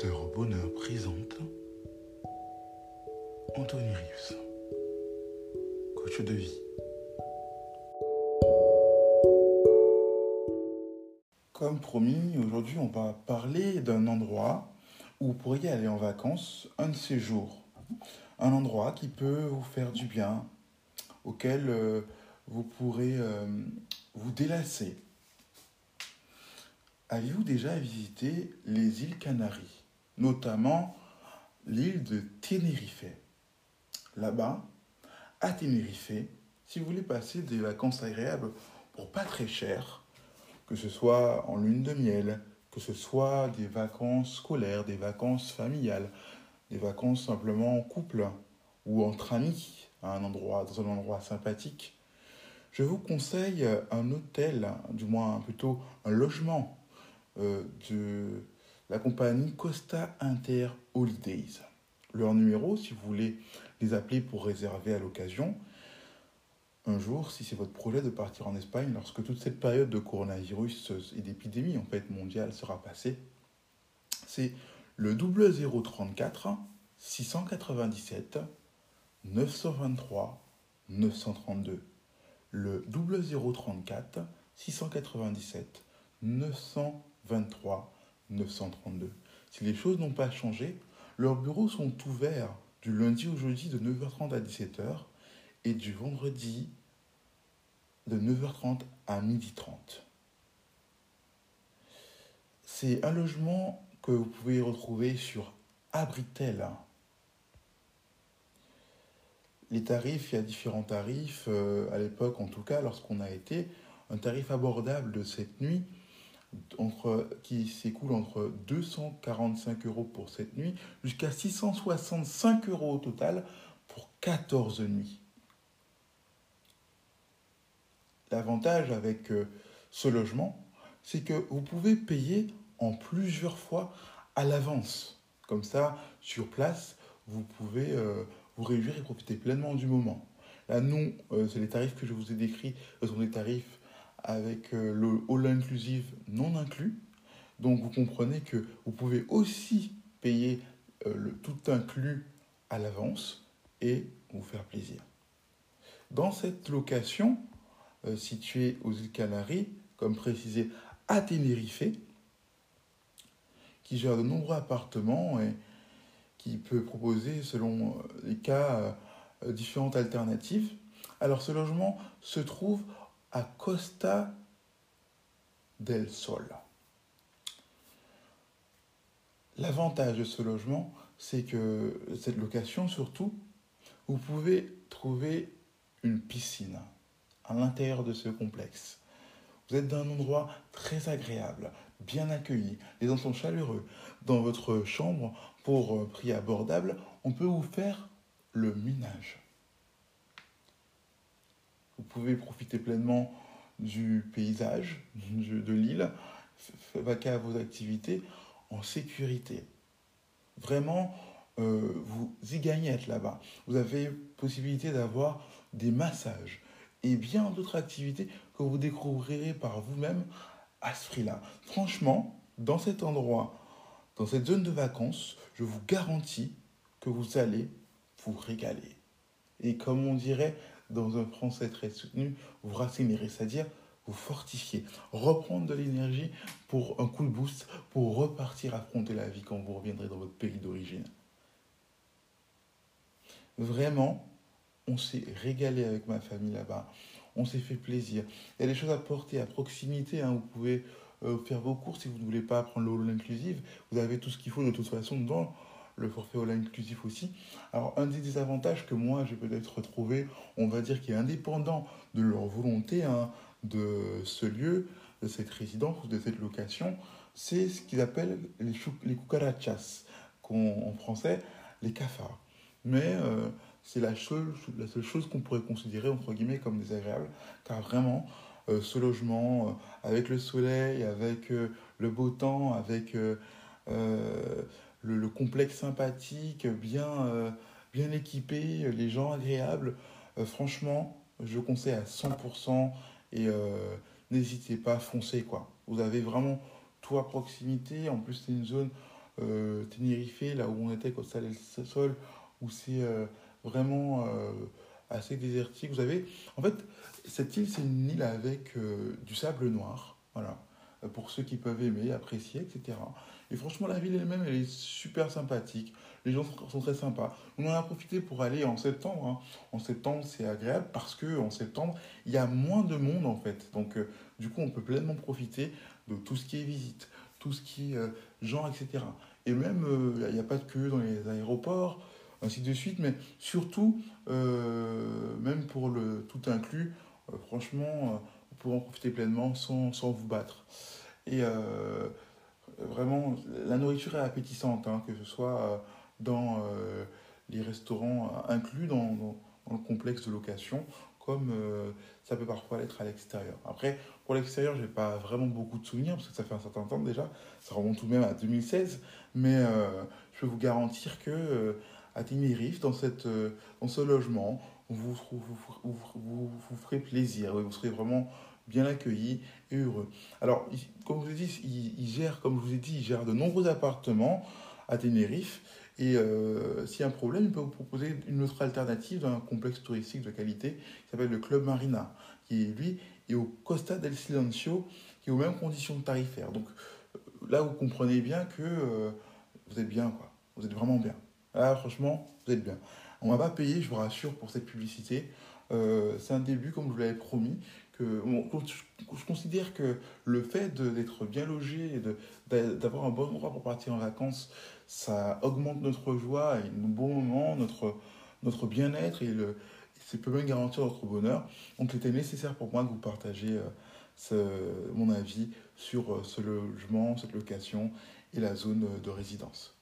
Facteur Bonheur présente Anthony Rives, coach de vie. Comme promis, aujourd'hui on va parler d'un endroit où vous pourriez aller en vacances un de ces jours. Un endroit qui peut vous faire du bien, auquel euh, vous pourrez euh, vous délasser. Avez-vous déjà visité les îles Canaries, notamment l'île de Tenerife. Là-bas, à Tenerife, si vous voulez passer des vacances agréables pour pas très cher, que ce soit en lune de miel, que ce soit des vacances scolaires, des vacances familiales, des vacances simplement en couple ou entre amis, à un endroit, dans un endroit sympathique, je vous conseille un hôtel, du moins plutôt un logement euh, de la compagnie Costa Inter Holidays. Leur numéro, si vous voulez les appeler pour réserver à l'occasion, un jour, si c'est votre projet de partir en Espagne, lorsque toute cette période de coronavirus et d'épidémie mondiale sera passée, c'est le 0034 697 923 932. Le 0034 697 923 23 932. Si les choses n'ont pas changé, leurs bureaux sont ouverts du lundi au jeudi de 9h30 à 17h et du vendredi de 9h30 à 12h30. C'est un logement que vous pouvez retrouver sur Abritel. Les tarifs, il y a différents tarifs. Euh, à l'époque, en tout cas, lorsqu'on a été, un tarif abordable de cette nuit entre, qui s'écoule entre 245 euros pour cette nuit jusqu'à 665 euros au total pour 14 nuits. L'avantage avec euh, ce logement, c'est que vous pouvez payer en plusieurs fois à l'avance. Comme ça, sur place, vous pouvez euh, vous réjouir et profiter pleinement du moment. Là, non, euh, c'est les tarifs que je vous ai décrits, ce sont des tarifs avec euh, le all inclusive non inclus. Donc vous comprenez que vous pouvez aussi payer euh, le tout inclus à l'avance et vous faire plaisir. Dans cette location euh, située aux îles Canaries, comme précisé à Tenerife, qui gère de nombreux appartements et qui peut proposer, selon les cas, différentes alternatives. Alors ce logement se trouve à Costa del Sol. L'avantage de ce logement, c'est que cette location, surtout, vous pouvez trouver une piscine à l'intérieur de ce complexe. Vous êtes dans un endroit très agréable, bien accueilli, les gens sont chaleureux. Dans votre chambre, pour prix abordable, on peut vous faire le ménage. Vous pouvez profiter pleinement du paysage, de l'île, vaquer à vos activités en sécurité. Vraiment, euh, vous y gagnez être là-bas. Vous avez possibilité d'avoir des massages et bien d'autres activités que vous découvrirez par vous-même à ce prix-là. Franchement, dans cet endroit, dans cette zone de vacances, je vous garantis que vous allez vous régaler. Et comme on dirait, dans un français très soutenu, vous racinerez, c'est-à-dire vous fortifier, reprendre de l'énergie pour un coup de boost, pour repartir affronter la vie quand vous reviendrez dans votre pays d'origine. Vraiment, on s'est régalé avec ma famille là-bas. On s'est fait plaisir. Il y a des choses à porter à proximité. Hein. Vous pouvez euh, faire vos courses si vous ne voulez pas prendre l'eau inclusive. Vous avez tout ce qu'il faut de toute façon dans le forfait all inclusif aussi. Alors, un des désavantages que moi j'ai peut-être trouvé, on va dire qui est indépendant de leur volonté hein, de ce lieu, de cette résidence ou de cette location, c'est ce qu'ils appellent les, les cucarachas, en français les cafards. Mais euh, c'est la, seule, la seule chose qu'on pourrait considérer entre guillemets comme désagréable, car vraiment, euh, ce logement, euh, avec le soleil, avec le beau temps, avec le, complexe sympathique, bien, euh, bien équipé, les gens agréables. Euh, franchement, je conseille à 100% et euh, n'hésitez pas à foncer. Quoi. Vous avez vraiment tout à proximité. En plus, c'est une zone euh, Tenerife, là où on était, Costa del Sol, où c'est euh, vraiment euh, assez désertique. Vous avez, en fait, cette île, c'est une île avec du sable noir, voilà, pour ceux qui peuvent aimer, apprécier, etc. Et franchement, la ville elle-même, elle est super sympathique. Les gens sont très sympas. On en a profité pour aller en septembre. Hein. En septembre, c'est agréable parce que en septembre, il y a moins de monde en fait. Donc, du coup, on peut pleinement profiter de tout ce qui est visite, tout ce qui est gens, etc. Et même, il euh, n'y a pas de queue dans les aéroports, ainsi de suite. Mais surtout, euh, même pour le tout inclus, euh, franchement, pouvez en profiter pleinement sans, sans vous battre. Et vraiment, la nourriture est appétissante, hein, que ce soit dans les restaurants inclus dans, dans, le complexe de location, comme ça peut parfois l'être à l'extérieur. Après, pour l'extérieur, je n'ai pas vraiment beaucoup de souvenirs, parce que ça fait un certain temps déjà, ça remonte tout de même à 2016, mais euh, je peux vous garantir que euh, à Tenerife, dans, cette, euh, dans ce logement, vous, vous, vous, vous ferez plaisir, vous serez vraiment bien accueillis et heureux. Alors, comme je vous ai dit, il, gère, comme je vous ai dit, il gère de nombreux appartements à Tenerife, et euh, s'il y a un problème, il peut vous proposer une autre alternative dans un complexe touristique de qualité qui s'appelle le Club Marina, qui lui est au Costa del Silencio, qui est aux mêmes conditions tarifaires. Donc euh, là, vous comprenez bien que euh, vous êtes bien, quoi. Vous êtes vraiment bien. Là, franchement, vous êtes bien. On ne va pas payer, je vous rassure, pour cette publicité. c'est un début, comme je vous l'avais promis. Je considère que le fait d'être bien logé d'avoir un bon endroit pour partir en vacances, ça augmente notre joie et nos bons moments, notre, bien-être et le, ça peut même garantir notre bonheur. Donc, il était nécessaire pour moi de vous partager euh, mon avis sur euh, ce logement, cette location et la zone de résidence.